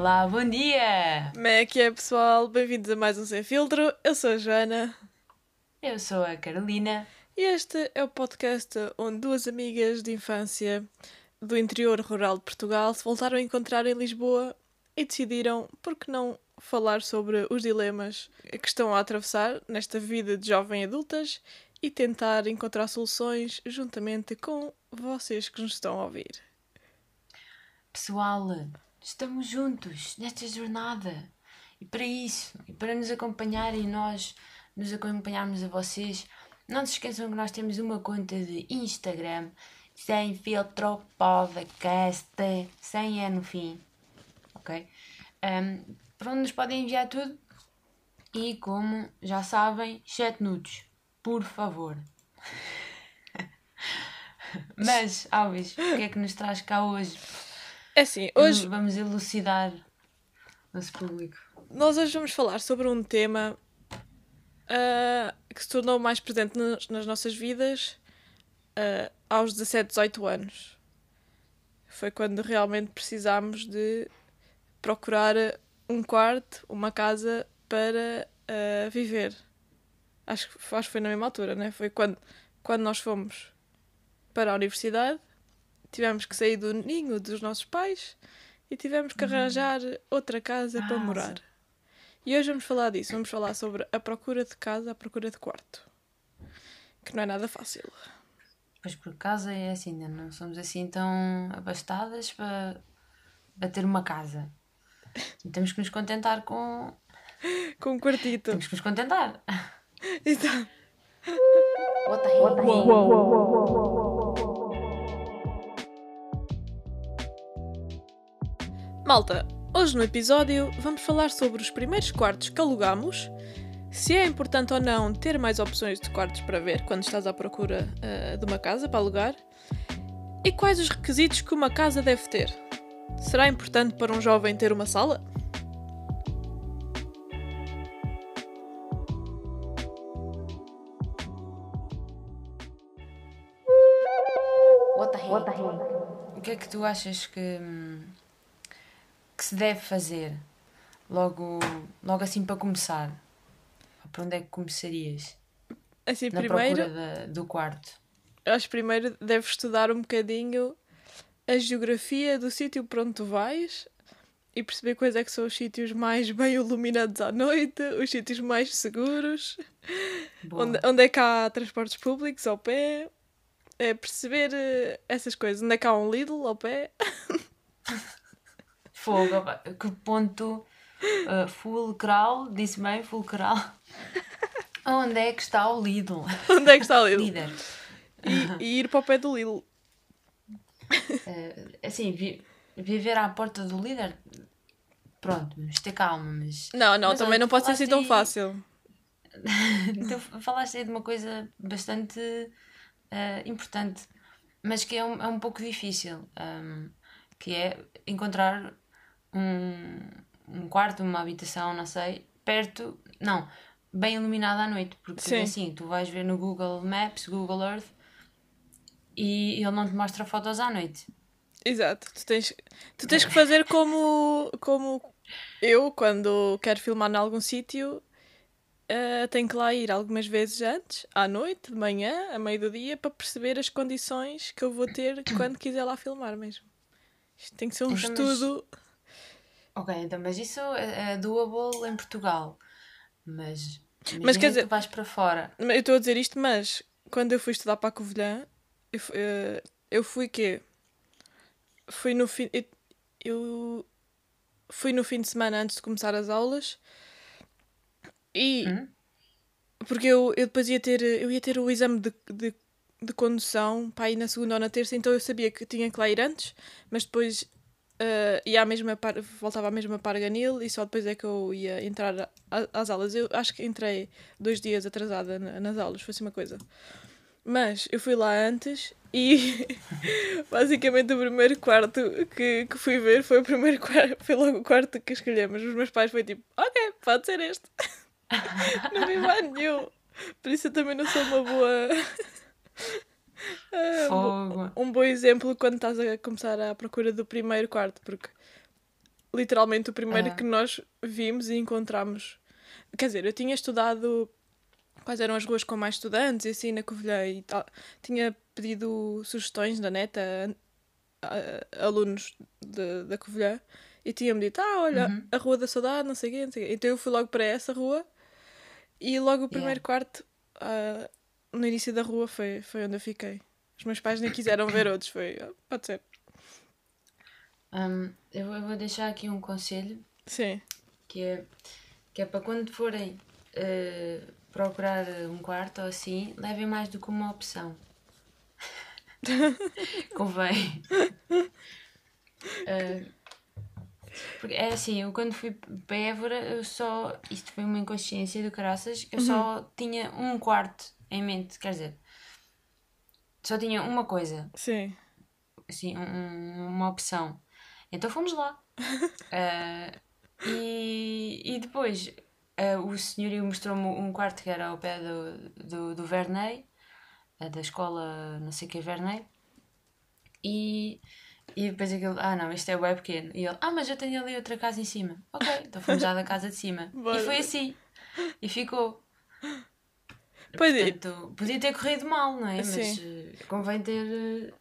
Olá, bom dia! Como é que é, pessoal? Bem-vindos a mais um Sem Filtro. Eu sou a Joana. Eu sou a Carolina. E este é o podcast onde duas amigas de infância do interior rural de Portugal se voltaram a encontrar em Lisboa e decidiram, por que não, falar sobre os dilemas que estão a atravessar nesta vida de jovem adultas e tentar encontrar soluções juntamente com vocês que nos estão a ouvir. Pessoal, estamos juntos nesta jornada. E para isso, e para nos acompanharem nós nos acompanharmos a vocês, não se esqueçam que nós temos uma conta de Instagram sem filtro podcast, sem é no fim, ok? Um, para onde nos podem enviar tudo e como já sabem, chat nudes, por favor. Mas, Alves, o que é que nos traz cá hoje? É assim, hoje vamos elucidar nosso público. Nós hoje vamos falar sobre um tema uh, que se tornou mais presente nas, nas nossas vidas uh, aos 17, 18 anos. Foi quando realmente precisámos de procurar um quarto, uma casa para uh, viver. Acho, acho que foi na mesma altura, né? Foi quando, quando nós fomos para a universidade, tivemos que sair do ninho dos nossos pais e tivemos que uhum. arranjar outra casa ah, para morar. Sim. E hoje vamos falar disso. Vamos falar sobre a procura de casa, a procura de quarto. Que não é nada fácil. Pois por casa é assim, ainda não somos assim tão abastadas para, para ter uma casa. E temos que nos contentar com. Com um quartito. Temos que nos contentar. Então. What the hell? Malta, hoje no episódio vamos falar sobre os primeiros quartos que alugamos, se é importante ou não ter mais opções de quartos para ver quando estás à procura uh, de uma casa para alugar e quais os requisitos que uma casa deve ter. Será importante para um jovem ter uma sala? What the hell? What the hell? O que é que tu achas que, que se deve fazer logo, logo assim para começar? Para onde é que começarias? Assim, Na primeiro, procura do quarto. Acho que primeiro deves estudar um bocadinho a geografia do sítio para onde tu vais e perceber quais é que são os sítios mais bem iluminados à noite, os sítios mais seguros, onde, onde é que há transportes públicos ao pé, é perceber uh, essas coisas, onde é que há um Lidl ao pé. Fogo, que ponto uh, fulcral, disse bem, fulcral. Onde é que está o Lidl? Onde é que está o Lidl? E, e ir para o pé do Lidl. Uh, assim, vi, viver à porta do líder, pronto, vamos ter calma, mas. Não, não, mas, também não pode ser assim tão fácil. então, falaste aí de uma coisa bastante uh, importante, mas que é um, é um pouco difícil, um, que é encontrar um, um quarto, uma habitação, não sei, perto, não, bem iluminada à noite, porque Sim. assim, tu vais ver no Google Maps, Google Earth, e ele não te mostra fotos à noite. Exato, tu tens, tu tens que fazer como, como eu, quando quero filmar em algum sítio, uh, tenho que lá ir algumas vezes antes, à noite, de manhã, a meio do dia, para perceber as condições que eu vou ter quando quiser lá filmar mesmo. Isto tem que ser um então, estudo. Mas... Ok, então, mas isso é, é doable em Portugal. Mas, mas quer dizer, tu vais para fora. Eu estou a dizer isto, mas quando eu fui estudar para a Covilhã, eu, uh, eu fui quê? Fui no fim. Eu, eu, fui no fim de semana antes de começar as aulas e. Hum? Porque eu, eu depois ia ter. Eu ia ter o exame de, de, de condução para ir na segunda ou na terça, então eu sabia que tinha que lá ir antes, mas depois uh, ia à mesma par, voltava à mesma Parganil e só depois é que eu ia entrar às aulas. Eu acho que entrei dois dias atrasada nas aulas, foi assim uma coisa. Mas eu fui lá antes e basicamente o primeiro quarto que, que fui ver foi o primeiro quarto, foi logo o quarto que escolhemos. Os meus pais foi tipo, ok, pode ser este. não vi mais nenhum. Por isso eu também não sou uma boa. Fogo. um, um bom exemplo quando estás a começar à procura do primeiro quarto, porque literalmente o primeiro Ah. que nós vimos e encontramos. Quer dizer, eu tinha estudado quais eram as ruas com mais estudantes e assim na Covilhã e tal. Tinha pedido sugestões na neta a, a- alunos de- da Covilhã e tinha-me dito: Ah, olha, Uhum. a Rua da Saudade, não sei o quê, não sei o quê. Então eu fui logo para essa rua e logo o primeiro quarto ah, no início da rua foi, foi onde eu fiquei. Os meus pais nem quiseram ver outros, foi, "Ah, pode ser. Hum, eu, vou- eu vou deixar aqui um conselho Sim, que é, que é para quando forem eh, procurar um quarto ou assim, levem mais do que uma opção. Convém. Eh, porque é assim, eu quando fui para Évora, eu só. Isto foi uma inconsciência do caraças, eu só tinha um quarto em mente, quer dizer, só tinha uma coisa, sim. assim, um- um- uma opção. Então fomos lá. Ah, e, e depois ah, o senhorio mostrou-me um quarto que era ao pé do, do, do Verney, ah, da escola não sei o que Verney. E, e depois aquele, ah não, isto é bem pequeno. E ele, ah, mas eu tenho ali outra casa em cima. Ok, então fomos já da casa de cima. E foi assim. E ficou. Pois é, Portanto, podia ter corrido mal, não é? Mas Sim. eh, convém ter, eh,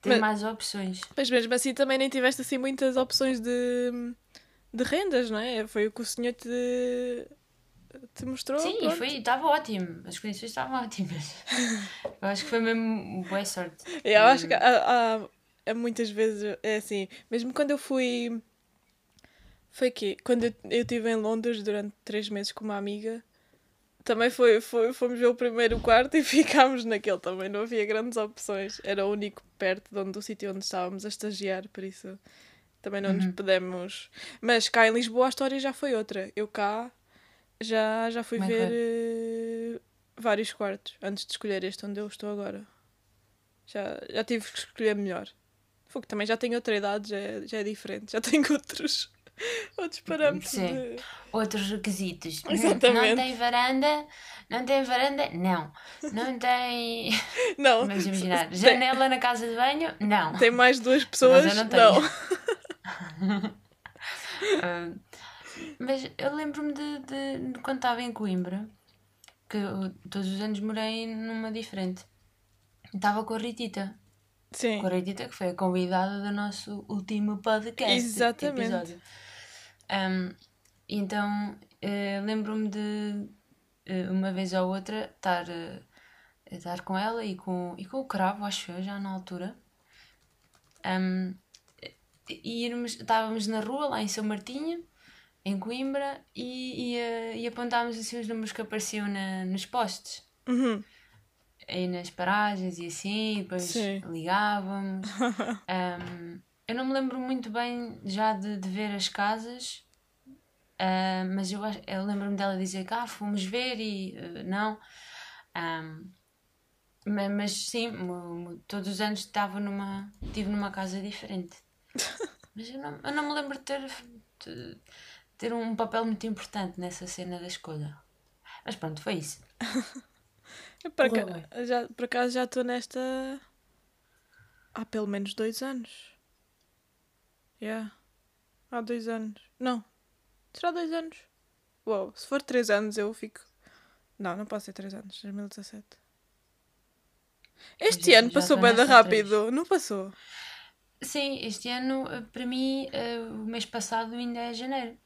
ter Mas- mais opções. mas mesmo assim também nem tiveste assim muitas opções de, de rendas, não é? Foi o que o senhor te, te mostrou. Sim, pronto. foi, estava ótimo. As condições estavam ótimas. Eu acho que foi mesmo boa sorte. Eu acho que há, há- muitas vezes é assim, mesmo quando eu fui. Foi que quando eu, eu estive em Londres durante três meses com uma amiga, também foi, foi, fomos ver o primeiro quarto e ficámos naquele também. Não havia grandes opções. Era o único perto de onde, do sítio onde estávamos a estagiar, por isso também não nos pudemos. Mas cá em Lisboa a história já foi outra. Eu cá já, já fui é ver eh, vários quartos antes de escolher este onde eu estou agora. Já, já tive que escolher melhor. Fogo, também já tenho outra idade, já é, já é diferente. Já tenho outros, outros parâmetros. Sim. de- Outros requisitos. Exatamente. Não tem varanda? Não tem varanda? Não. Não tem. Não, Vamos imaginar. tem, Janela na casa de banho? Não. tem mais duas pessoas? eu não tenho. Ah, mas eu lembro-me de, de- de quando estava em Coimbra, que eu todos os anos morei numa diferente. Estava com a Ritita. Sim. Com a Ritita, que foi a convidada do nosso último podcast. Exatamente. Episódio. Um, então, eh, lembro-me de eh, uma vez ou outra estar, a estar com ela e com, e com o cravo, acho eu, já na altura. Um, e irmos, estávamos na rua, lá em São Martinho, em Coimbra, e, e, e apontávamos assim os números que apareciam na, nos postes. Uhum. Aí nas paragens e assim, e depois Sim. ligávamos. Um, eu não me lembro muito bem já de, de ver as casas, ah, mas eu, eu lembro-me dela dizer que ah, fomos ver e ah, não. Um, ma- mas, sim, todos os anos estava numa, estive numa casa diferente. Mas eu não, eu não me lembro de ter, de ter um papel muito importante nessa cena da escolha. Mas pronto, foi isso. Por, Correu aca- já, por acaso já estou nesta há pelo menos dois anos. Yeah. Há dois anos. Não. Será dois anos? Uou, se for três anos eu fico. Não, não pode ser três anos. 2017. Este Já- ano já passou bem rápido, não passou? Sim, este ano, eh, para mim, eh, o mês passado ainda é janeiro.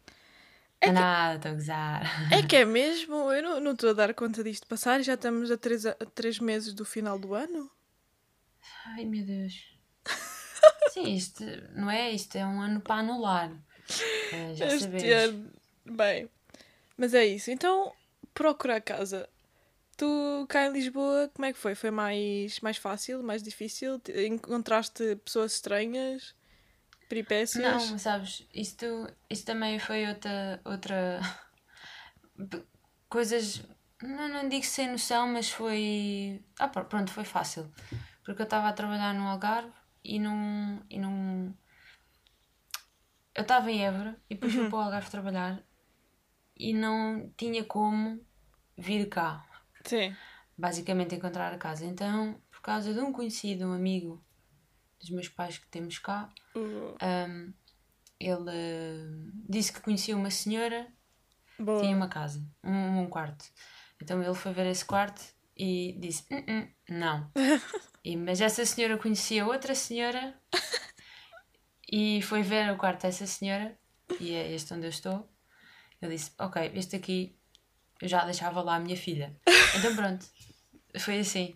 É que- Nada, estou a gozar. É que é mesmo? Eu não- estou a dar conta disto passar e já estamos a três, a três meses do final do ano? Ai, meu Deus. Sim, isto, não é? Isto é um ano para anular. Eh, já este sabes. ano. Bem, mas é isso. Então, procurar casa. Tu cá em Lisboa, como é que foi? Foi mais, mais fácil, mais difícil? Te- Encontraste pessoas estranhas? Peripécias? Não, sabes, isto, isto também foi outra, outra coisas, não, não digo sem noção, mas foi, ah, pr- pronto, foi fácil, porque eu estava a trabalhar no Algarve e não, e não, eu estava em Évora e depois fui para o Algarve trabalhar e não tinha como vir cá, Sim. basicamente encontrar a casa, então, por causa de um conhecido, um amigo dos meus pais que temos cá, Uh, um, ele eh, disse que conhecia uma senhora Boa. tinha uma casa, um, um quarto. Então ele foi ver esse quarto e disse: "Hum, hum, não. E, mas essa senhora conhecia outra senhora e foi ver o quarto dessa senhora, e é este onde eu estou. Ele disse: Ok, este aqui eu já deixava lá a minha filha. Então pronto, foi assim.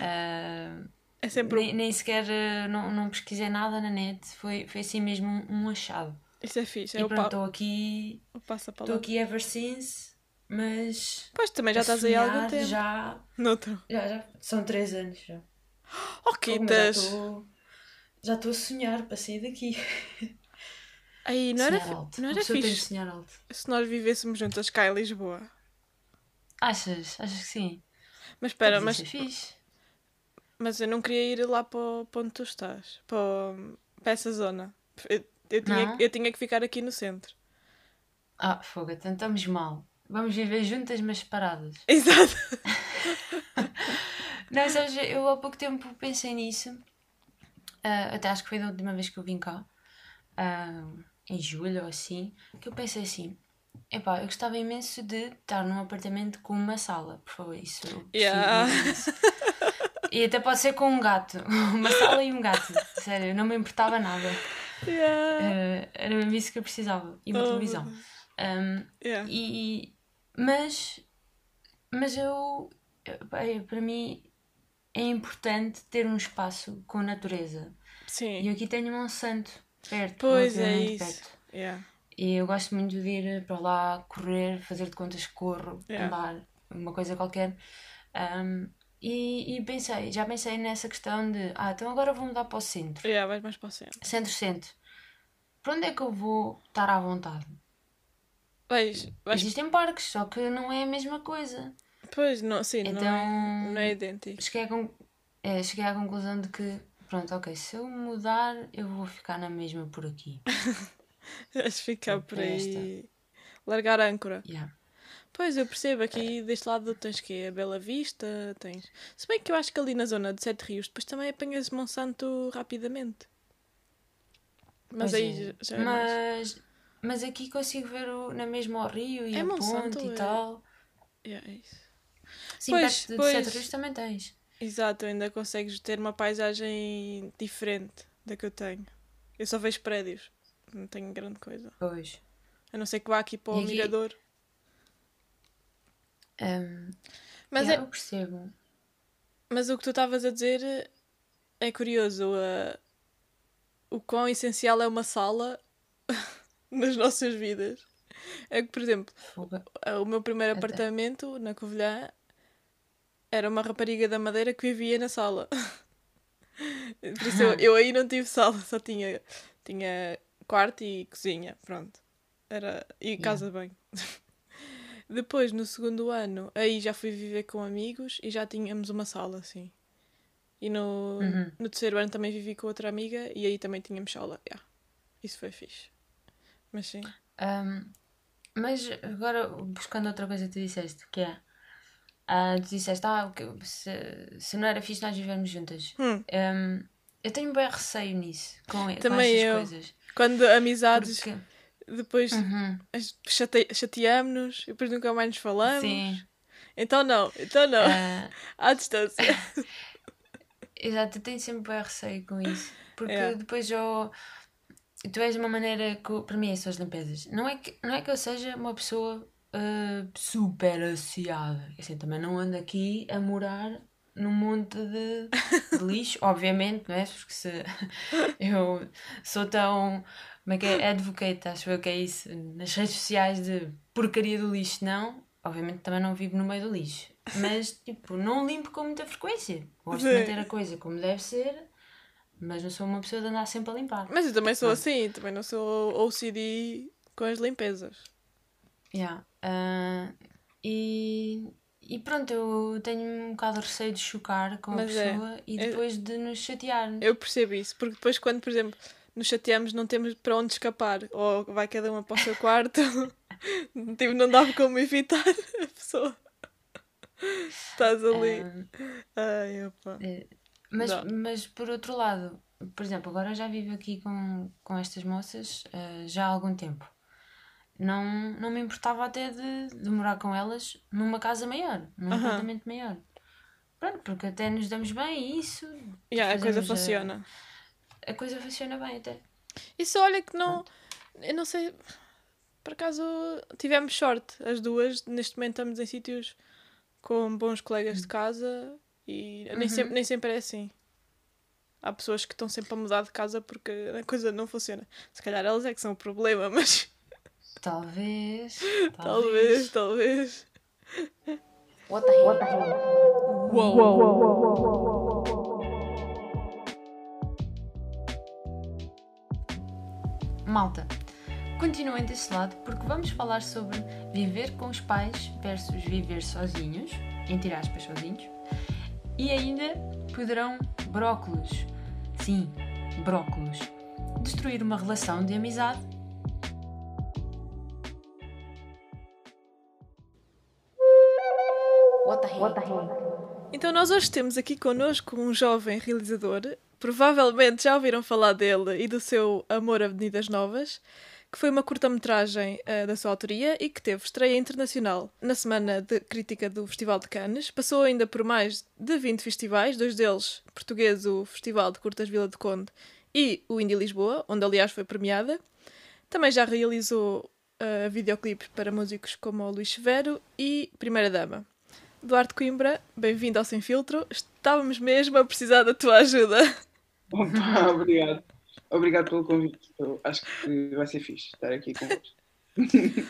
Ah, É sempre. nem, nem sequer ah, não, não pesquisei nada na net, foi, foi assim mesmo um, um achado. Isso é fixe. É e o, pronto, pa... estou aqui o passa Estou aqui ever since, mas. Pois também já estás aí há algum tempo. Já, Noutro. já, já. São três anos já. Oh, quitas! estou. Já estou a sonhar para sair daqui. Aí, não era, sonhar alto. não era fixe sonhar alto. se nós vivêssemos juntas cá em Lisboa. Achas? Achas que sim? Mas espera, mas, ser fixe. mas eu não queria ir lá para, onde tu estás. Para, para essa zona. Eu, eu tinha, eu tinha que ficar aqui no centro. Ah, fogo, então estamos mal. Vamos viver juntas, mas separadas. Exato. Não, sabes, eu há pouco tempo pensei nisso. Ah, até acho que foi da última vez que eu vim cá. ah, em julho ou assim. Que eu pensei assim. Epá, eu gostava imenso de estar num apartamento com uma sala, por favor, isso. Yeah. E até pode ser com um gato. Uma sala e um gato. Sério, não me importava nada. Yeah. Ah, era mesmo isso que eu precisava. E uma Oh, televisão. Um, Yeah. e, mas, mas eu, para mim, é importante ter um espaço com natureza. E Sim. eu aqui tenho um santo perto, Pois é isso. perto. Yeah. E eu gosto muito de ir para lá, correr, fazer de contas que corro, Yeah. andar, uma coisa qualquer. Um, e, e pensei, já pensei nessa questão de, ah, então agora vou mudar para o centro. Yeah, vais mais para o centro. Centro-centro. Para onde é que eu vou estar à vontade? Vais, vais... Existem parques, só que não é a mesma coisa. Pois, não, sim, não, é, Então- não é idêntico. cheguei, à con- é, cheguei à conclusão de que, pronto, ok, se eu mudar, eu vou ficar na mesma por aqui. Vais ficar por É aí. Largar a âncora. Yeah. Pois, eu percebo, aqui deste lado tens que a Bela Vista, tens... Se bem que eu acho que ali na zona de Sete Rios depois também apanhas Monsanto rapidamente. Mas Pois aí é. já é mais... mas, mas aqui consigo ver o, na mesma o rio e É a Monsanto, ponte é. e tal. Yeah, é isso. Sim, Pois, perto de pois. Sete Rios também tens. Exato, ainda consegues ter uma paisagem diferente da que eu tenho. Eu só vejo prédios, não tenho grande coisa. Pois. A não ser que vá aqui para o aqui- Mirador. Um, Mas, yeah, é, eu percebo. mas o que tu estavas a dizer é curioso. uh, o quão essencial é uma sala nas nossas vidas. É que, por exemplo, Fuga. o meu primeiro Até. apartamento na Covilhã era uma rapariga da Madeira que vivia na sala. Por isso eu, eu aí não tive sala, só tinha, tinha quarto e cozinha, pronto. Era, e casa de banho. Depois, no segundo ano, aí já fui viver com amigos e já tínhamos uma sala, assim. E no, Uhum. no terceiro ano também vivi com outra amiga e aí também tínhamos sala. Yeah. Isso foi fixe. Mas sim. Um, mas agora, buscando outra coisa que tu disseste, que é. Ah, tu disseste, ah, se, se não era fixe nós vivermos juntas. Hum. Um, eu tenho bem receio nisso, com, com Também estas eu. coisas. Quando amizades, Porque, depois Uhum, chate- chateamos e depois nunca mais nos falamos. sim. Então não, então não. ah, À distância. exato, eu tenho sempre bem receio com isso. Porque É. depois eu. Tu és uma maneira que, para mim, são as limpezas. Não é que, não é que eu seja uma pessoa ah, super associada. Assim, também não ando aqui a morar num monte de, de lixo, obviamente, não é? Porque se eu sou tão. Como é que é? Advocate, acho eu que é isso. Nas redes sociais de porcaria do lixo, não. Obviamente também não vivo no meio do lixo. Mas, tipo, não limpo com muita frequência. Gosto de Sim. manter a coisa como deve ser, mas não sou uma pessoa de andar sempre a limpar. Mas eu também sou assim, também não sou OCD com as limpezas. Yeah. Ah, e, e pronto, eu tenho um bocado de receio de chocar com a Mas é. pessoa e É- depois de nos chatear. Eu percebo isso, porque depois quando, por exemplo, nos chateamos não temos para onde escapar, ou vai cada uma para o seu quarto, tipo, não dá como evitar a pessoa. Estás ali. Ah, Ai, opa. eh, mas, Dá. mas por outro lado, por exemplo, agora eu já vivo aqui com, com estas moças uh, já há algum tempo. Não, não me importava até de, de morar com elas numa casa maior, num apartamento maior. Pronto, porque até nos damos bem e isso. Yeah, a coisa funciona. A, a, coisa funciona bem até. Isso olha que não. Eu não sei. Por acaso tivemos sorte, as duas. Neste momento estamos em sítios com bons colegas de hum. casa e uhum. nem, sempre, nem sempre é assim. Há pessoas que estão sempre a mudar de casa porque a coisa não funciona. Se calhar elas é que são o problema, mas. Talvez. Talvez, talvez. What the hell? What the hell? Uou. Malta, continuem desse lado porque vamos falar sobre viver com os pais versus viver sozinhos, entre aspas sozinhos, e ainda poderão brócolos, sim, brócolos, destruir uma relação de amizade Então nós hoje temos aqui connosco um jovem realizador, provavelmente já ouviram falar dele e do seu Amor Avenidas Novas, que foi uma curta-metragem uh, da sua autoria e que teve estreia internacional na semana de crítica do Festival de Cannes. Passou ainda por mais de 20 festivais, dois deles português, o Festival de Curtas Vila de Conde e o Indie Lisboa, onde aliás foi premiada. Também já realizou uh, videoclipes para músicos como o Luís Severo e Primeira Dama. Duarte Coimbra, bem-vindo ao Sem Filtro. Estávamos mesmo a precisar da tua ajuda. Opa, obrigado. Obrigado pelo convite. Eu acho que vai ser fixe estar aqui convosco.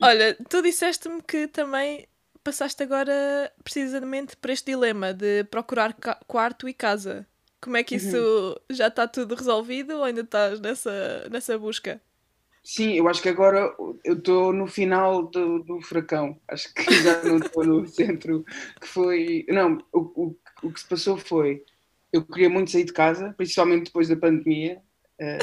Olha, tu disseste-me que também passaste agora precisamente por este dilema de procurar quarto e casa. Como é que isso uhum. já está tudo resolvido ou ainda estás nessa, nessa busca? Sim, eu acho que agora eu estou no final do, do furacão. Acho que já não estou no centro que foi. Não, o, o, o que se passou foi. Eu queria muito sair de casa, principalmente depois da pandemia. Uh,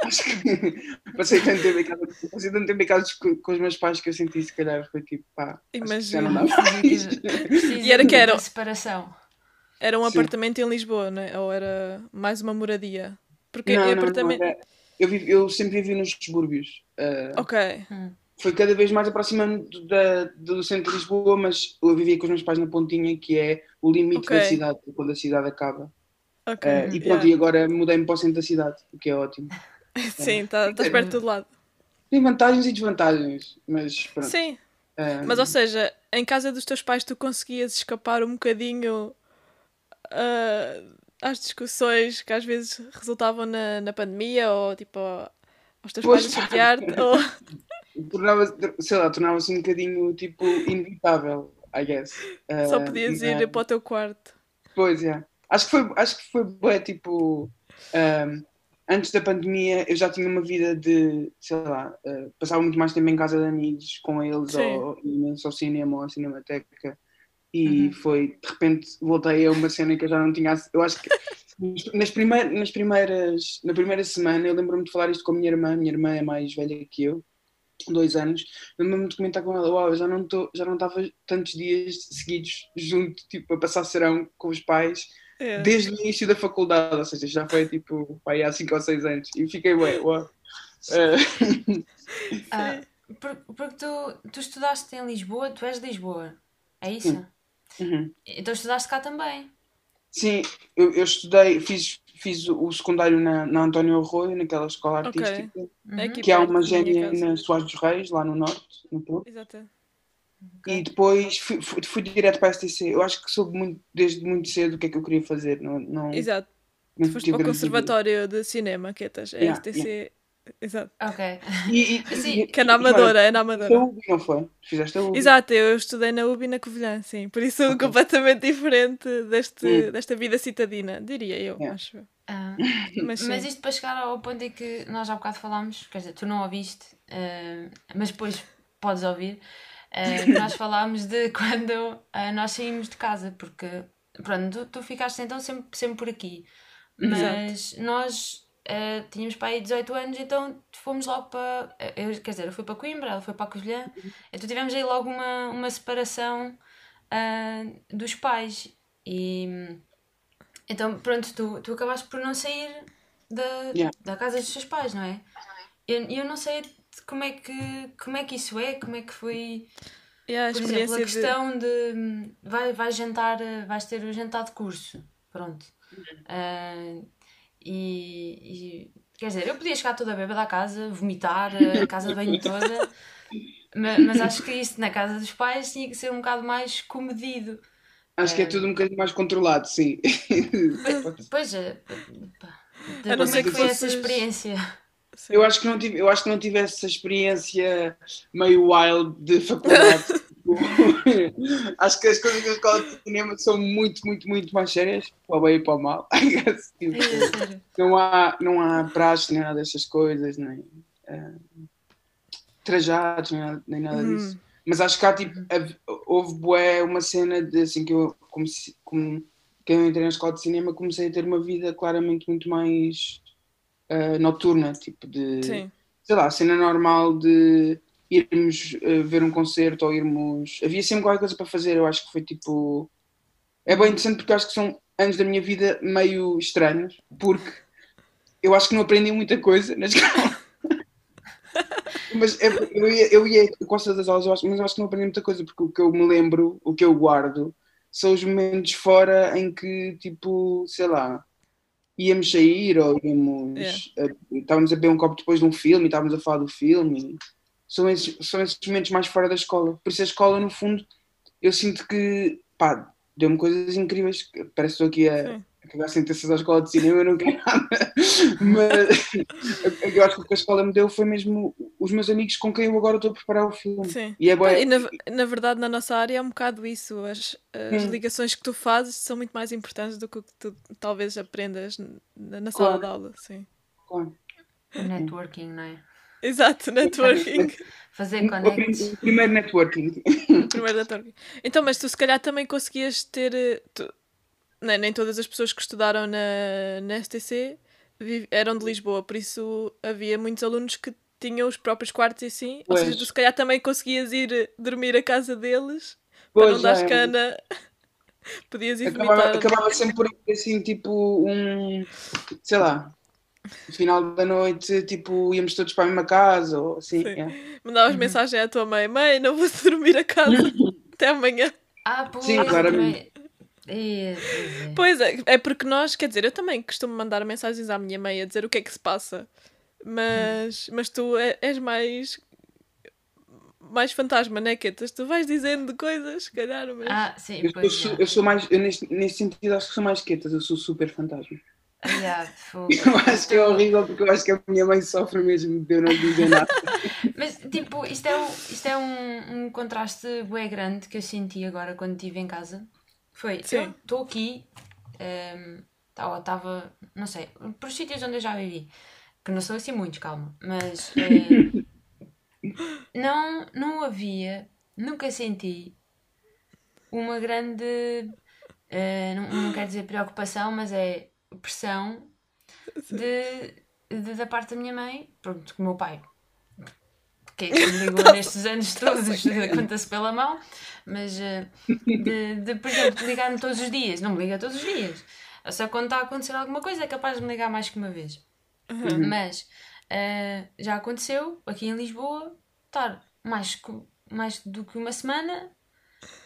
acho que passei tanto tempo em casa, passei tanto tempo em casa com, com, os meus pais que eu senti se calhar foi tipo pá. Imagina. e era que era. Separação. Era um Sim. apartamento em Lisboa, né? ou era mais uma moradia? Porque não, apartamento. Não, não, eu, vivo, eu sempre vivi nos subúrbios. Uh, ok. Hum. Foi cada vez mais aproximando da, do centro de Lisboa, mas eu vivia com os meus pais na Pontinha, que é o limite okay. da cidade, quando a cidade acaba. Okay. Uh, e pronto, yeah. e agora mudei-me para o centro da cidade, o que é ótimo. Sim, tá, estás perto de todo lado. Tem vantagens e desvantagens, mas pronto. Sim. Um... Mas ou seja, em casa dos teus pais tu conseguias escapar um bocadinho uh, às discussões que às vezes resultavam na, na pandemia ou tipo aos teus pois, pais a chatear-te ou... tornava sei lá, tornava-se um bocadinho tipo inevitável, I guess. Só uh, podias ir para o teu quarto. Pois é. Acho que foi, acho que foi bem, tipo um, antes da pandemia eu já tinha uma vida de, sei lá, uh, passava muito mais tempo em casa de amigos com eles Sim. ou imenso ao cinema ou à cinemateca e uhum. foi, de repente, voltei a uma cena que eu já não tinha. Eu acho que nas, primeir, nas primeiras, na primeira semana, eu lembro-me de falar isto com a minha irmã, minha irmã é mais velha que eu, dois anos, lembro-me de comentar com ela, uau, eu já não tô, já não estava tantos dias seguidos junto, tipo, a passar serão com os pais, é. desde o início da faculdade, ou seja, já foi tipo, pai, há 5 ou 6 anos, e fiquei, ué, uau. Uh... Ah, porque tu, tu estudaste em Lisboa, tu és de Lisboa, é isso? Sim. Uhum. Então estudaste cá também? Sim, eu, eu estudei, fiz, fiz o secundário na, na António Arroio, naquela escola artística, okay. uhum. que há uma gênia na Soares dos Reis, lá no Norte, no Porto. Exato. Okay. E depois fui, fui, fui, direto para a STC. Eu acho que soube muito, desde muito cedo o que é que eu queria fazer. Não, não, Exato. Não tu foste para o Conservatório de Cinema, que é a yeah, STC yeah. Exato. Ok. E, e, sim. Que é na Amadora, é na Amadora. UBI, não foi? Fizeste a UBI. Exato, eu estudei na UBI na Covilhã, sim. Por isso okay. completamente diferente deste, desta vida citadina, diria eu, yeah. acho. Ah, mas, mas, isto para chegar ao ponto em que nós há bocado falámos, quer dizer, tu não ouviste, uh, mas depois podes ouvir, uh, nós falámos de quando uh, nós saímos de casa, porque pronto, tu, tu ficaste então sempre, sempre por aqui, mas Exato. nós Uh, tínhamos para aí 18 anos, então fomos logo para. Eu, quer dizer, eu fui para Coimbra, ela foi para a Covilhã, então tivemos aí logo uma, uma separação uh, dos pais. E Então, pronto, tu, tu acabaste por não sair da, Yeah. da casa dos teus pais, não é? Eu, eu não sei como é, que, como é que isso é, como é que foi, a por exemplo, a de... questão de, hum, vai, vais jantar, eh, vais ter o jantar de curso, pronto. Ah, e, e, quer dizer, eu podia chegar toda bêbada à casa, vomitar a casa de banho toda, ma- mas, acho que isso na casa dos pais tinha que ser um bocado mais comedido. Acho que é tudo um bocadinho mais controlado, sim. Pois é, pá, de A não como ser é que que foi essa experiência? Sim. Eu acho que não tive, eu acho que não tive essa experiência meio wild de faculdade. Tipo, acho que as coisas da escola de cinema são muito, muito, muito mais sérias, para o bem e para o mal. Tipo, É, sério. não há, não há praxe nem nada dessas coisas, nem eh, trajados, nem nada, nem nada Uhum. disso. Mas acho que há tipo, houve bué uma cena de assim que eu comecei, como, que eu entrei na escola de cinema comecei a ter uma vida claramente muito mais eh, noturna, tipo de Sim. sei lá, cena normal de irmos eh, ver um concerto ou irmos. Havia sempre qualquer coisa para fazer, eu acho que foi tipo. É bem interessante porque acho que são anos da minha vida meio estranhos, porque eu acho que não aprendi muita coisa na escola. mas é- eu ia, eu ia com todas as aulas, eu acho- mas eu acho que não aprendi muita coisa, porque o que eu me lembro, o que eu guardo, são os momentos fora em que, tipo, sei lá, íamos sair ou íamos. eh, estávamos a beber um copo depois de um filme e estávamos a falar do filme. São esses, são esses momentos mais fora da escola. Por isso a escola, no fundo, eu sinto que, pá, deu-me coisas incríveis. Parece que estou aqui a, Sim. a cagar sentenças à escola de cinema, eu não quero nada. Mas eu acho que o que a escola me deu foi mesmo os meus amigos com quem eu agora estou a preparar o filme. Sim. E é bué- E na, na verdade, na nossa área é um bocado isso. As, as Hum. ligações que tu fazes são muito mais importantes do que o que tu talvez aprendas na, na sala Claro. de aula. Sim. Claro. O networking, não é? Exato, networking. Fazer o primeiro networking. Primeiro networking. Então, mas tu se calhar também conseguias ter. eh, tu- nem, nem todas as pessoas que estudaram na, na STC eram de Lisboa, por isso havia muitos alunos que tinham os próprios quartos e assim. Ou seja, Pois. tu se calhar também conseguias ir eh, dormir à casa deles para não Pois, dar é. cana. Podias ir acabava, vomitar. acabava sempre por ir assim, tipo, um. Sei lá. No final da noite, tipo, íamos todos para a mesma casa, ou assim. Sim. é. Mandavas mensagem à tua mãe: Mãe, não vou dormir a casa até amanhã. Ah, pois, Sim, claramente. É, pois é. Pois é, é porque nós, quer dizer, eu também costumo mandar mensagens à minha mãe a dizer o que é que se passa, mas, mas tu és mais. mais fantasma, né, Quetas? Tu vais dizendo coisas, se calhar, mas. Ah, sim, Eu, pois sou, eu sou mais. Eu nesse, nesse sentido, acho que sou mais quietas, eu sou super fantasma. Ah, fogo. Eu acho que é horrível porque eu acho que a minha mãe sofre mesmo de eu não dizer nada. Mas, tipo, isto é, um, isto é um, um contraste bué grande que eu senti agora quando estive em casa. Foi, estou aqui, estava, não sei, por os sítios onde eu já vivi, que não são assim muitos, calma, mas eh, não, não havia, nunca senti uma grande, eh, não, não quero dizer preocupação, mas é pressão de, de- da parte da minha mãe, pronto, que o meu pai, que é que me ligou nestes anos todos, conta-se pela mão, mas eh, de, de, por exemplo, ligar-me todos os dias, não me liga todos os dias, só quando está a acontecer alguma coisa é capaz de me ligar mais que uma vez. Mas eh, já aconteceu aqui em Lisboa estar mais, mais do que uma semana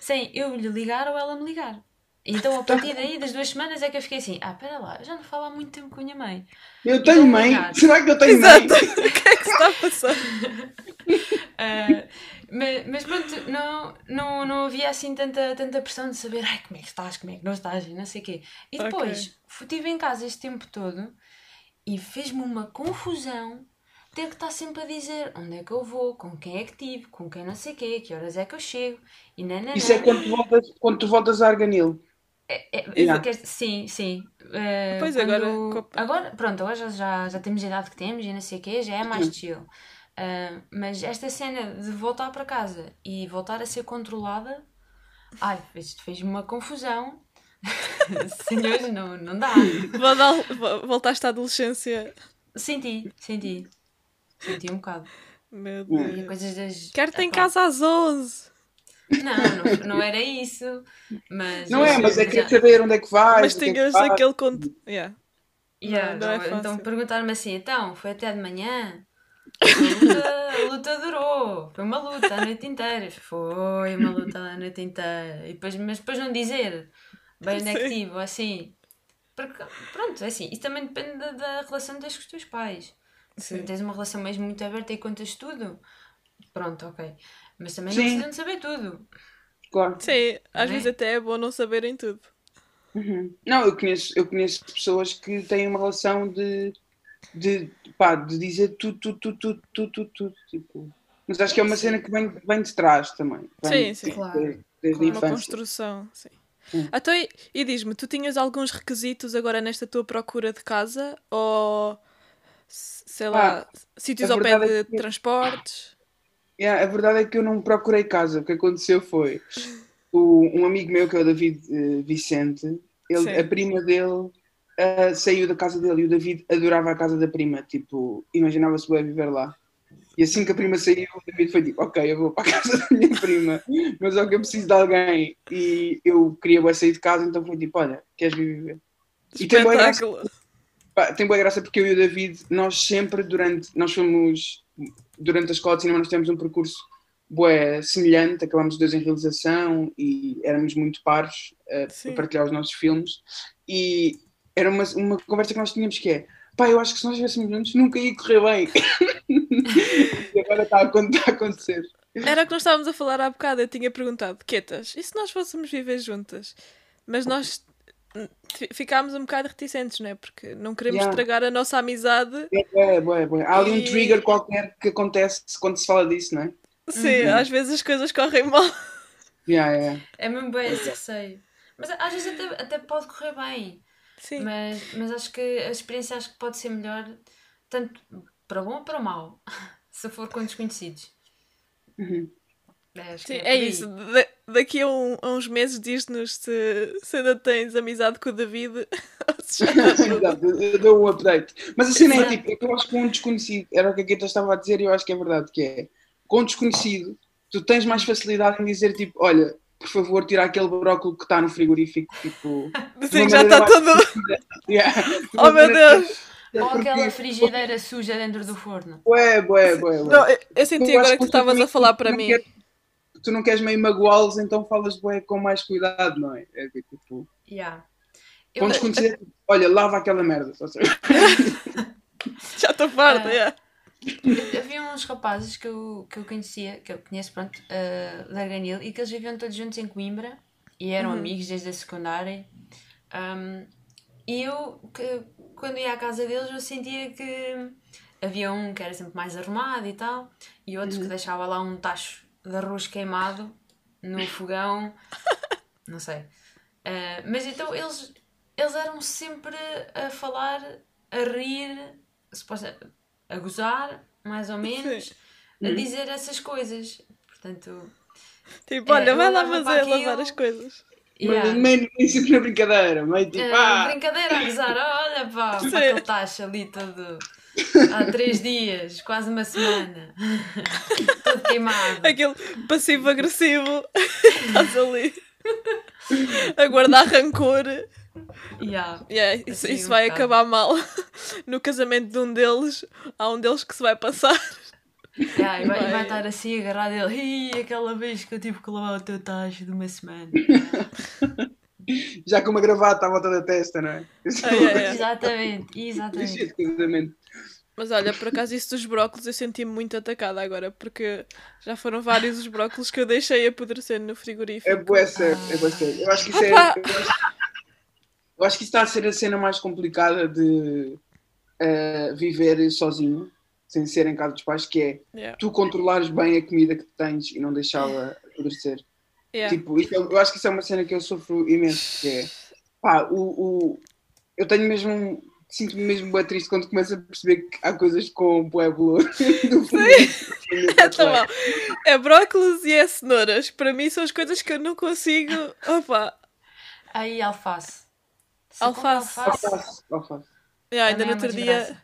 sem eu lhe ligar ou ela me ligar. Então a partir daí, das duas semanas, é que eu fiquei assim: ah, espera lá, eu já não falo há muito tempo com a minha mãe. Eu tenho Então, mãe? obrigado. Será que eu tenho Exato! mãe? o que é que se está a passar? Ah, mas, mas pronto, não, não, não havia assim tanta, tanta pressão de saber ai, como é que estás, como é que não estás e não sei o quê. E depois estive em casa este tempo todo e fez-me uma confusão ter que estar sempre a dizer onde é que eu vou, com quem é que tive, com quem não sei o quê, que horas é que eu chego e nananã. Isso é quando tu voltas, quando tu voltas a Arganil. É, é, Yeah. sim, sim. Eh, Pois, quando- agora, agora, pronto, agora já, já, temos a idade que temos e não sei o quê, já é mais chill. Ah, mas esta cena de voltar para casa e voltar a ser controlada, ai, isto fez-me uma confusão. Senhores, não, não dá. Volta- vo- Voltaste à adolescência. Senti, senti. Senti um bocado. Meu E Deus. coisas das. Quero-te em Epá, casa às 11. Não, não, não era isso. Mas, Não é, mas é querer saber onde é que vais. Mas que é que tinhas fazes. aquele conto. Yeah. Yeah, Não, não é então- então perguntaram-me assim, então, foi até de manhã? A luta, a luta durou, foi uma luta a noite inteira. Foi uma luta a noite inteira. E depois, mas depois não dizer bem Sim. negativo, assim. Porque, pronto, é assim, isso também depende da, da relação que tens com os teus pais. Se Sim. tens uma relação mesmo muito aberta e contas tudo, pronto, ok. Mas também Sim. não precisam de saber tudo. Claro. Sim, às é? vezes até é bom não saberem tudo. Uhum. Não, eu conheço, eu conheço pessoas que têm uma relação de, de, pá, de dizer tudo, tudo, tudo, tudo, tudo, tudo, tudo, tipo. Mas acho que é uma cena que vem, vem de trás também. Vem, Sim, sim. tipo, Claro. Desde, desde a Uma construção, sim. Hum. Então, e, diz-me, tu tinhas alguns requisitos agora nesta tua procura de casa? Ou, sei lá, sítios a ao pé verdade de é que- transportes? Yeah, a verdade é que eu não procurei casa. O que aconteceu foi o, um amigo meu, que é o David eh, Vicente, ele, Sim. a prima dele ah, saiu da casa dele e o David adorava a casa da prima. Tipo, imaginava-se bem viver lá. E assim que a prima saiu, o David foi tipo: Ok, eu vou para a casa da minha prima, mas só que eu preciso de alguém. E eu queria bué sair de casa, então foi tipo: Olha, queres viver? E tem boa graça tem boa graça porque eu e o David, nós sempre durante, nós fomos, durante a escola de cinema nós tivemos um percurso bué semelhante, acabámos os dois em realização e éramos muito pares eh, Sim. a partilhar os nossos filmes e era uma, uma conversa que nós tínhamos que é, pá, eu acho que se nós estivéssemos juntos nunca ia correr bem. e agora está a, está a acontecer. Era o que nós estávamos a falar há bocado. Eu tinha perguntado, Quetas, e se nós fôssemos viver juntas? Mas nós ficámos um bocado reticentes, não é? Porque não queremos Yeah. estragar a nossa amizade. É, bué, bué, bué. Há ali um trigger qualquer que acontece quando se fala disso, não é? Sim, Uhum. às vezes as coisas correm mal. Yeah, yeah. É mesmo bem esse receio. Mas às vezes até, até pode correr bem. Sim, Mas, mas acho que a experiência acho que pode ser melhor, tanto para bom ou para mau, se for com desconhecidos. Uhum. É, acho Sim, que é aí. isso. Da- daqui a, um- a uns meses diz-nos se, se ainda tens amizade com o David. Exato, eu dou um update. Mas a cena é Exato. tipo, é que eu acho que um desconhecido, era o que a Guita estava a dizer e eu acho que é verdade, que é, com um desconhecido, tu tens mais facilidade em dizer tipo, olha, por favor, tira aquele brócolis que está no frigorífico, tipo... Sim, já está todo. yeah. Oh meu Deus! Ou aquela frigideira suja dentro do forno. Bué, bué, bué. Não, eu, eu senti Eu agora que tu estavas a falar para não mim. queres- Tu não queres meio magoá-los, então falas bué com mais cuidado, não é? É tipo, Yeah. com Eu, desconhecido, olha, lava aquela merda. Só sei. Já estou farta, yeah. havia uns rapazes que eu, que eu conhecia, que eu conheço, pronto, uh, da Arganil, e que eles viviam todos juntos em Coimbra e eram Uhum. amigos desde a secundária. Um, e eu, que, quando ia à casa deles, eu sentia que havia um que era sempre mais arrumado e tal, e outro que deixava lá um tacho de arroz queimado no fogão, não sei. Uh, mas então eles, eles eram sempre a falar, a rir, suposta, a gozar, mais ou menos, a dizer essas coisas. Portanto, Tipo, olha, É, vai lá fazer, lavar as coisas. yeah. Mas meio no início que na brincadeira, meio tipo, É, ah, brincadeira a gozar, olha pá, Sim. aquele tacho ali todo há três dias, quase uma semana, todo queimado. Aquele passivo-agressivo. Estás ali. A guardar rancor. Yeah. Yeah, isso, Assim, isso um vai bocado. acabar mal. No casamento de um deles, há um deles que se vai passar. Yeah, e vai, e vai Vai. estar assim agarrado ele, Ih, aquela vez que eu tive que lavar o teu tacho de uma semana. já com uma gravata à volta da testa, não é? Ah, yeah, yeah. Exatamente, exatamente. Mas olha, por acaso isso dos brócolos eu senti-me muito atacada agora, porque já foram vários os brócolos que eu deixei apodrecer no frigorífico. É bué sério, é bué sério. Eu acho que isso é. Eu acho, eu acho que isso está a ser a cena mais complicada de eh, viver sozinho, sem ser em casa dos pais, que é Yeah. tu controlares bem a comida que tens e não deixá-la apodrecer. Yeah. Tipo, é- eu acho que isso é uma cena que eu sofro imenso, que é pá, o, o- eu tenho mesmo sinto-me mesmo bué triste quando começo a perceber que há coisas com no frigorífico. É tão mau. É brócolis e é cenouras. Para mim são as coisas que eu não consigo. Opa! Aí alface. Se Alface. Alface, alface. Yeah, ainda, no é uma outro dia, desgraça.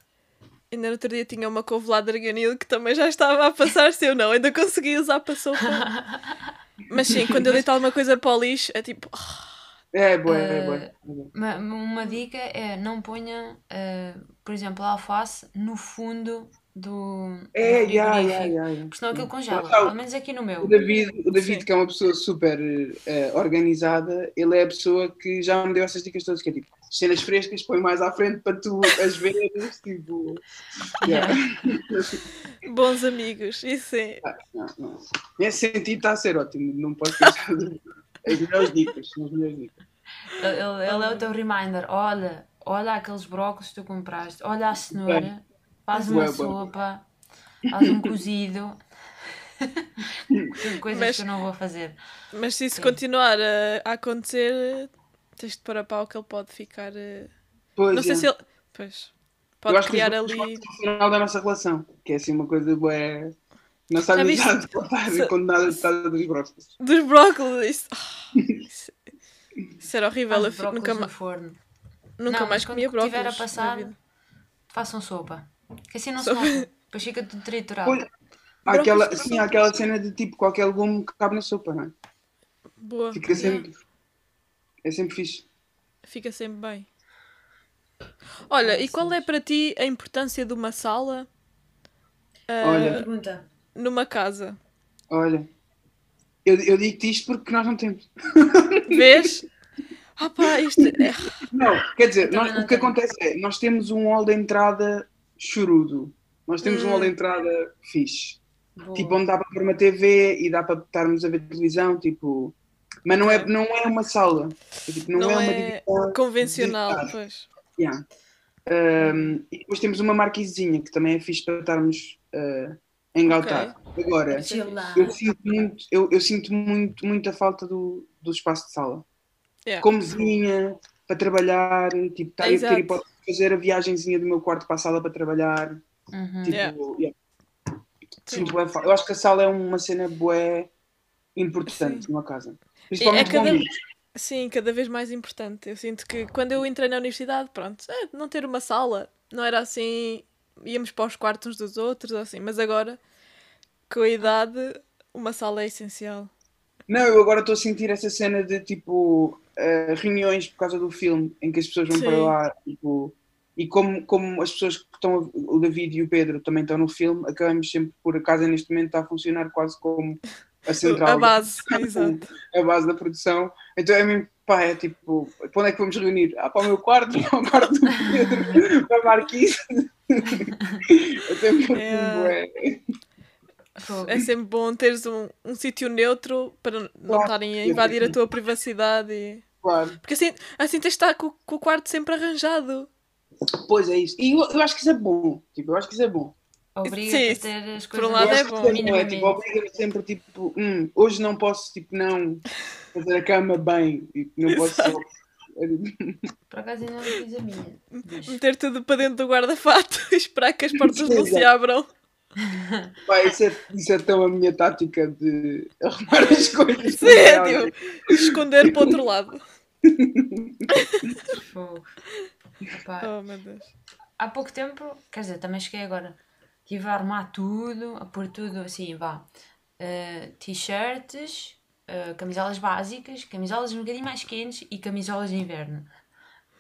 ainda no outro dia tinha uma couve lá de arganil que também já estava a passar-se. Eu não, ainda consegui usar para sopa. Mas sim, quando eu deito alguma coisa para o lixo, é tipo. ah, É, boa, é, Eh, boa. é boa. Uma, uma dica é não ponha, eh, por exemplo, a alface no fundo do, do É, já, frigorífico. já, já, já. Porque senão aquilo congela. Está, Pelo menos aqui no meu. O David, o David Sim. que é uma pessoa super eh, organizada, ele é a pessoa que já me deu essas dicas todas, que é tipo, cenas frescas, põe mais à frente para tu as veres, tipo... yeah. bons amigos, isso sim. Não, não. Nesse sentido está a ser ótimo, não posso pensar as melhores dicas, as melhores dicas. Ele, ele- é o teu reminder. Olha, olha aqueles brócolis que tu compraste. Olha a cenoura. Faz uma bué. sopa. Faz um cozido. São coisas Mas- que eu não vou fazer. Mas se isso Sim. continuar a, a acontecer, tens de pôr a pau que ele pode ficar. eh, Pois, Não sei é. se ele. Pois. Eu Pode criar isso ali. é o final da nossa relação, que é assim uma coisa boa. Amizade pode estar Se- condenada a estar dos brócolis. Dos brócolis. Isso, ah, isso, isso era horrível. Eu fi- brócolis nunca, no ma- forno. nunca Não, mais quando comia brócolis. tiver a na passar. Façam sopa. Que assim não Sopa. se morre. Depois fica tudo triturado. Pois, aquela, Brócolis sim, há aquela cena de tipo qualquer legume que cabe na sopa, não é? Boa. Fica sempre. É sempre fixe. Fica sempre bem. Olha, e qual é para ti a importância de uma sala ah, Olha. Pergunta. Numa casa? Olha, eu, eu digo-te isto porque nós não temos. Vês? Ah pá, isto é... Não, quer dizer, também nós- o que acontece é, nós temos um hall de entrada chorudo. Nós temos um hall de entrada fixe. Boa. Tipo, onde dá para pôr uma TV e dá para estarmos a ver televisão, tipo... Mas não é, não é uma sala. Tipo, não, Não é uma é convencional, dedicada. pois. Yeah. Um, e depois temos uma marquisinha que também é fixe para estarmos uh, a engaltar. Agora, eu sinto muito, eu, eu sinto muito, muita falta do, do espaço de sala. Yeah. Como vizinha, para trabalhar, tipo, estar a ter Exato. hipótese de fazer a viagenzinha do meu quarto para a sala para trabalhar. Uhum. Tipo, Yeah. yeah. Sinto bué. Eu acho que a sala é uma cena bué importante numa casa. Principalmente cada- com amigos. Sim, cada vez mais importante. Eu sinto que quando eu entrei na universidade, pronto, é, não ter uma sala, não era assim, íamos para os quartos uns dos outros, assim, mas agora, com a idade, uma sala é essencial. Não, eu agora estou a sentir essa cena de tipo eh, reuniões por causa do filme em que as pessoas vão Sim. para lá tipo, e como, como as pessoas que estão, a- o David e o Pedro também estão no filme, acabamos sempre por a casa neste momento está a funcionar quase como a central, a base, exato. a base da produção. Então é mesmo, pá, é tipo, para onde é que vamos reunir? Ah, para o meu quarto, para o quarto do Pedro, para a Marquise. É. bué. Fogo. É sempre bom teres um, um sítio neutro para não Claro. estarem a invadir a tua privacidade. E... Claro. Porque assim, assim tens de estar com, com o quarto sempre arranjado. Pois é isso. E eu, eu acho que isso é bom. Tipo, eu acho que isso é bom. Obriga-te Sim, a ter as por coisas um lado é bom. é bom, é tipo, obriga-me sempre, tipo, hum, hoje não posso, tipo, não fazer a cama bem, tipo, não posso. Por acaso ainda não fiz a minha. Mas- Meter tudo para dentro do guarda-fato e esperar que as portas não se abram. Pá, isso é, isso é tão a minha tática de arrumar as coisas. Sim, é, tipo, esconder para o outro lado. Fogo. Oh meu Deus. há pouco tempo, quer dizer, também cheguei agora. Estive a arrumar tudo, a pôr tudo assim, vá. eh, T-shirts, eh, camisolas básicas, camisolas um bocadinho mais quentes e camisolas de inverno.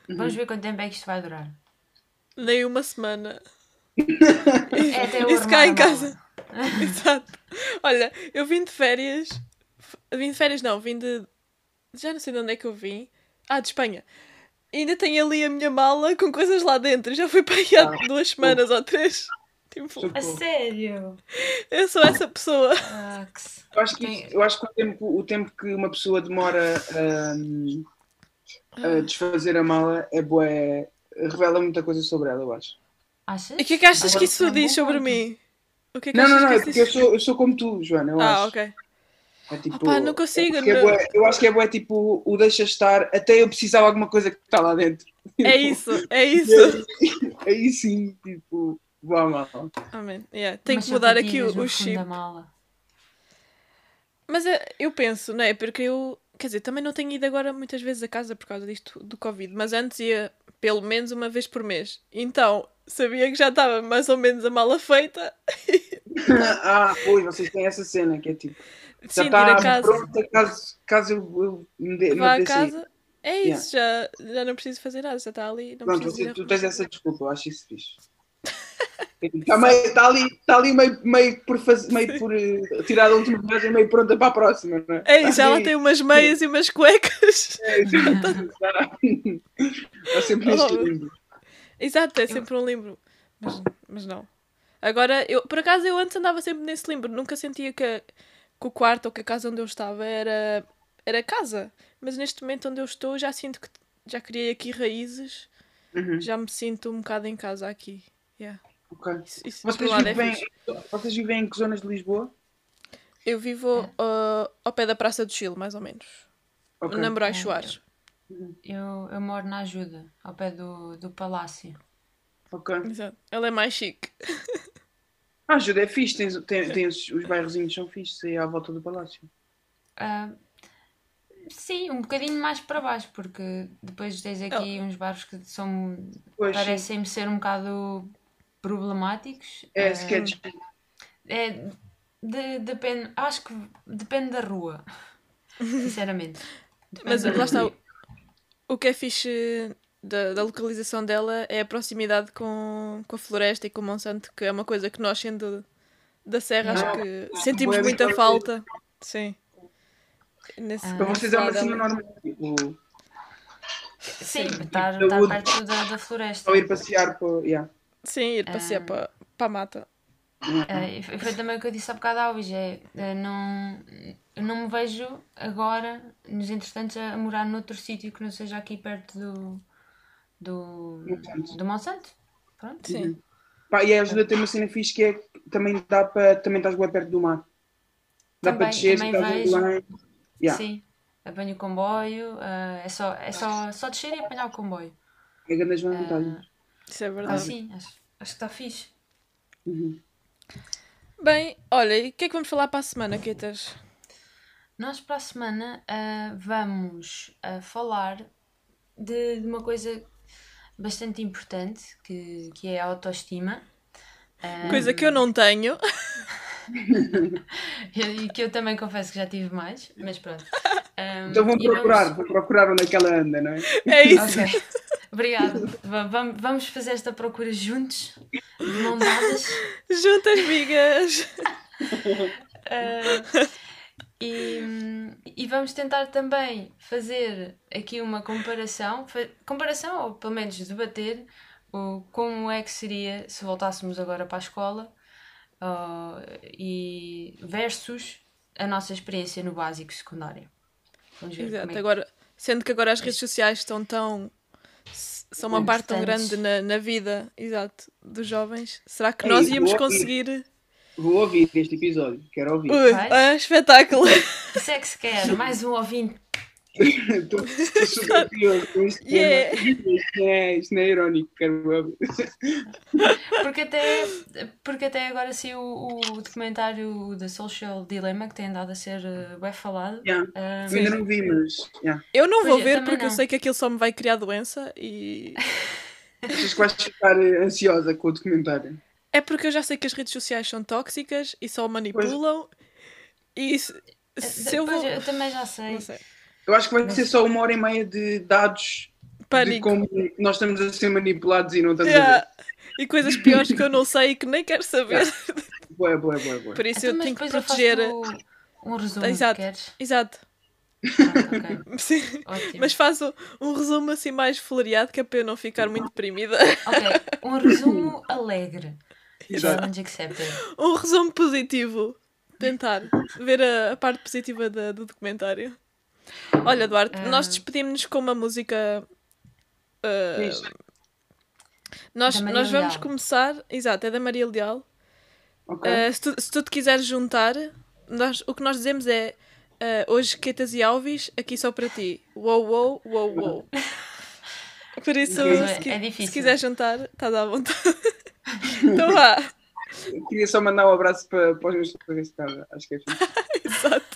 Vamos ver quanto tempo é que isto vai durar. Nem uma semana. É até Isso cá em casa. Exato. Olha, eu vim de férias. Vim de férias, não, vim de. Já não sei de onde é que eu vim. Ah, de Espanha. Ainda tenho ali a minha mala com coisas lá dentro. Já fui para aí há Ah, duas semanas ou três. Tipo, A sério? eu sou essa pessoa. Ah, que Eu acho que, isso- eu acho que o, tempo, o tempo que uma pessoa demora hum, a desfazer a mala é bué, revela muita coisa sobre ela, eu acho. Achas? E o que é que achas Agora que isso é isso diz sobre mim? O que é que Não, não, não, é isso porque eu sou, eu sou como tu, Joana, eu Ah, acho. ok. É tipo, Opá, não consigo, Eu acho, que é não. bué- eu acho que é bué, tipo, o deixa estar até eu precisar de alguma coisa que está lá dentro. É isso, é isso. Aí sim, tipo, à mala. Amém. Yeah, Tenho Umas que mudar aqui o, o chip. da mala. Mas eh, eu penso, não é? Porque eu, quer dizer, também não tenho ido agora muitas vezes a casa por causa disto do Covid, mas antes ia pelo menos uma vez por mês. Então sabia que já estava mais ou menos a mala feita ah, pois, vocês têm essa cena que é tipo. Já Sim, ir está a casa, pronta caso, caso eu, eu me dê. vá me a casa. É isso, já, já não preciso fazer nada, já está ali. Não Pronto, preciso você, tu tens essa desculpa, eu acho isso fixe. Está, meio, está ali, está ali meio, meio por, faz, meio por eh, tirar a última viagem, meio pronta para a próxima, não é? É isso, Está ela tem umas meias e umas cuecas. É. É sempre Oh, este limbo. Exato, é sempre um limbo. Mas, mas não. Agora, eu, por acaso, eu antes andava sempre nesse limbo. Nunca sentia que, que o quarto ou que a casa onde eu estava era, era casa. Mas neste momento onde eu estou, já sinto que já criei aqui raízes. Uhum, Já me sinto um bocado em casa aqui. Yeah. Ok. Isso, Vocês é vivem, fixe. vocês vivem em que zonas de Lisboa? Eu vivo uh, ao pé da Praça do Chile, mais ou menos. Ok. Na Moraes Soares. Eu, eu moro na ajuda, ao pé do, do palácio. ok. Exato. Ela é mais chique. Ah, ajuda, é fixe, tens, tem, tem os, os bairrozinhos são fixes aí à volta do palácio. Ah, sim, um bocadinho mais para baixo, porque depois tens aqui uns bairros que são Pois, parecem-me ser um bocado problemáticos. é Ah, sketch. é, de- depende, acho que depende da rua. Sinceramente. Depende Mas lá está. O, o que é fixe da, da localização dela é a proximidade com, com a floresta e com o Monsanto, que é uma coisa que nós, sendo da Serra, acho que sentimos Bué muita falta. Sim. Nesse, Ah. Para vocês é uma cena normal. Tipo, Sim, estar, Da estar wood. perto da, da floresta. só ir passear para. Yeah. Sim, ir passear Ah. para, para a mata. E foi também o que eu disse há bocado à Luís, é, é, não, eu não me vejo agora, nos entretantos, a morar noutro sítio que não seja aqui perto do, do, Monsanto. do Monsanto. Pronto. Sim. Pá, e a ajuda tem uma cena fixe que é que também dá para. Também estás bem perto do mar. Dá Também- para descer, também estás vejo. bem. Yeah. Sim. Apanho o comboio, ah, é, só, é só, só descer e apanhar o comboio. É grandes vantagens. Isso é Ah, verdade. sim, acho, acho que está fixe. Uhum. Bem, olha, e o que é que vamos falar para a semana, Quetas? Nós para a semana ah, vamos ah, falar de, de uma coisa bastante importante que, que é a autoestima. Ah, Coisa que eu não tenho. e que eu também confesso que já tive mais, mas pronto. Ah, Então vou e procurar, vamos- vou procurar onde é que ela anda, não é? É isso. Ok, obrigada. Va- vam- Vamos fazer esta procura juntos, de mão dadas. Juntas, migas. Ah, e, e vamos tentar também fazer aqui uma comparação, comparação ou pelo menos debater o, como é que seria se voltássemos agora para a escola ah, e versus a nossa experiência no básico secundário. Vamos ver Exato, é que- agora, sendo que agora as redes sociais estão tão. são uma parte tão grande na, na vida, exato, dos jovens, será que nós íamos conseguir. Vou ouvir este episódio, quero ouvir. Ui, ah, espetáculo! Isso é que se quer, mais um ouvinte. Estou super curioso com este tema. Yeah. Isto não é, isto não é irónico, quero ouvir. Porque até, porque até agora saiu o, o documentário da Social Dilemma que tem andado a ser uh, bem falado. Yeah. Ah, Eu ainda não vi, mas. Yeah. Eu não Pois vou é, ver porque eu não. sei que aquilo só me vai criar doença e. Achas que vais ficar eh, ansiosa com o documentário? É porque eu já sei que as redes sociais são tóxicas e só manipulam. E se, se eu Pois, vou. eu também já sei. Não sei. Eu acho que vai ser só uma hora e meia de dados de Pânico. como nós estamos a ser manipulados e não estamos a Yeah. E coisas piores que eu não sei e que nem quero saber. ver. Boa, boa, boa, boa. Por isso Então, eu tenho que proteger. faço um resumo, Exato. queres? Exato. Pronto, ok. Sim. Ótimo. Mas faço um resumo assim mais floreado que é para eu não ficar muito deprimida. Ok, um resumo alegre. Challenge accepted. Um resumo positivo. Tentar ver a, a parte positiva da- do documentário. Olha, Duarte, Ah. nós despedimos-nos com uma música. ah, Diz. nós, nós vamos Leal. começar. Exato, é da Maria Leal. Ok. Ah, se, tu, se tu te quiseres juntar, nós, o que nós dizemos é ah, hoje Quetas e Alves, aqui só para ti. Uou, uou, uou, uou. Por isso, se, é se difícil. quiser juntar, estás à vontade. então vá. Eu Queria só mandar um abraço para, para os meus colegas de casa. Acho que é. Exato.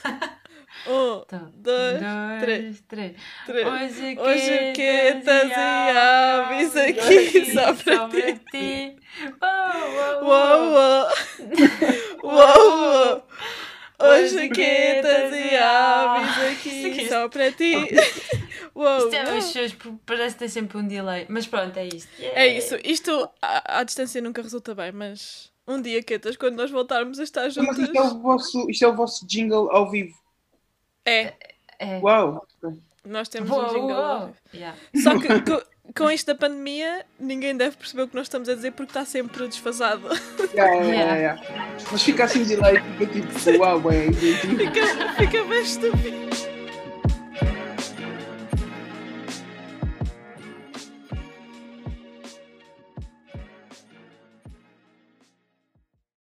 Um, Então, dois, três. três. três. Hoje, Hoje quetas quetas e aves aqui só para ti. ti. Oh, oh, oh. Uou, uou. Os jaquetas e aves aqui só para ti. Uou, Isto é uou. os seus, porque parece que tem sempre um delay. Mas pronto, é isto. É isso. Isto à, à distância nunca resulta bem, mas um dia, Quetas, quando nós voltarmos a estar Mas juntas. isto é, o vosso, isto é o vosso jingle ao vivo. É, É. Uau! nós temos Uou, um jingle. uou. Yeah. Só que co- com, isto da pandemia, ninguém deve perceber o que nós estamos a dizer porque está sempre desfasado. Yeah, yeah, Yeah. Mas fica assim de delay, fica tipo, uau, é idêntico. Fica, fica bem estúpido.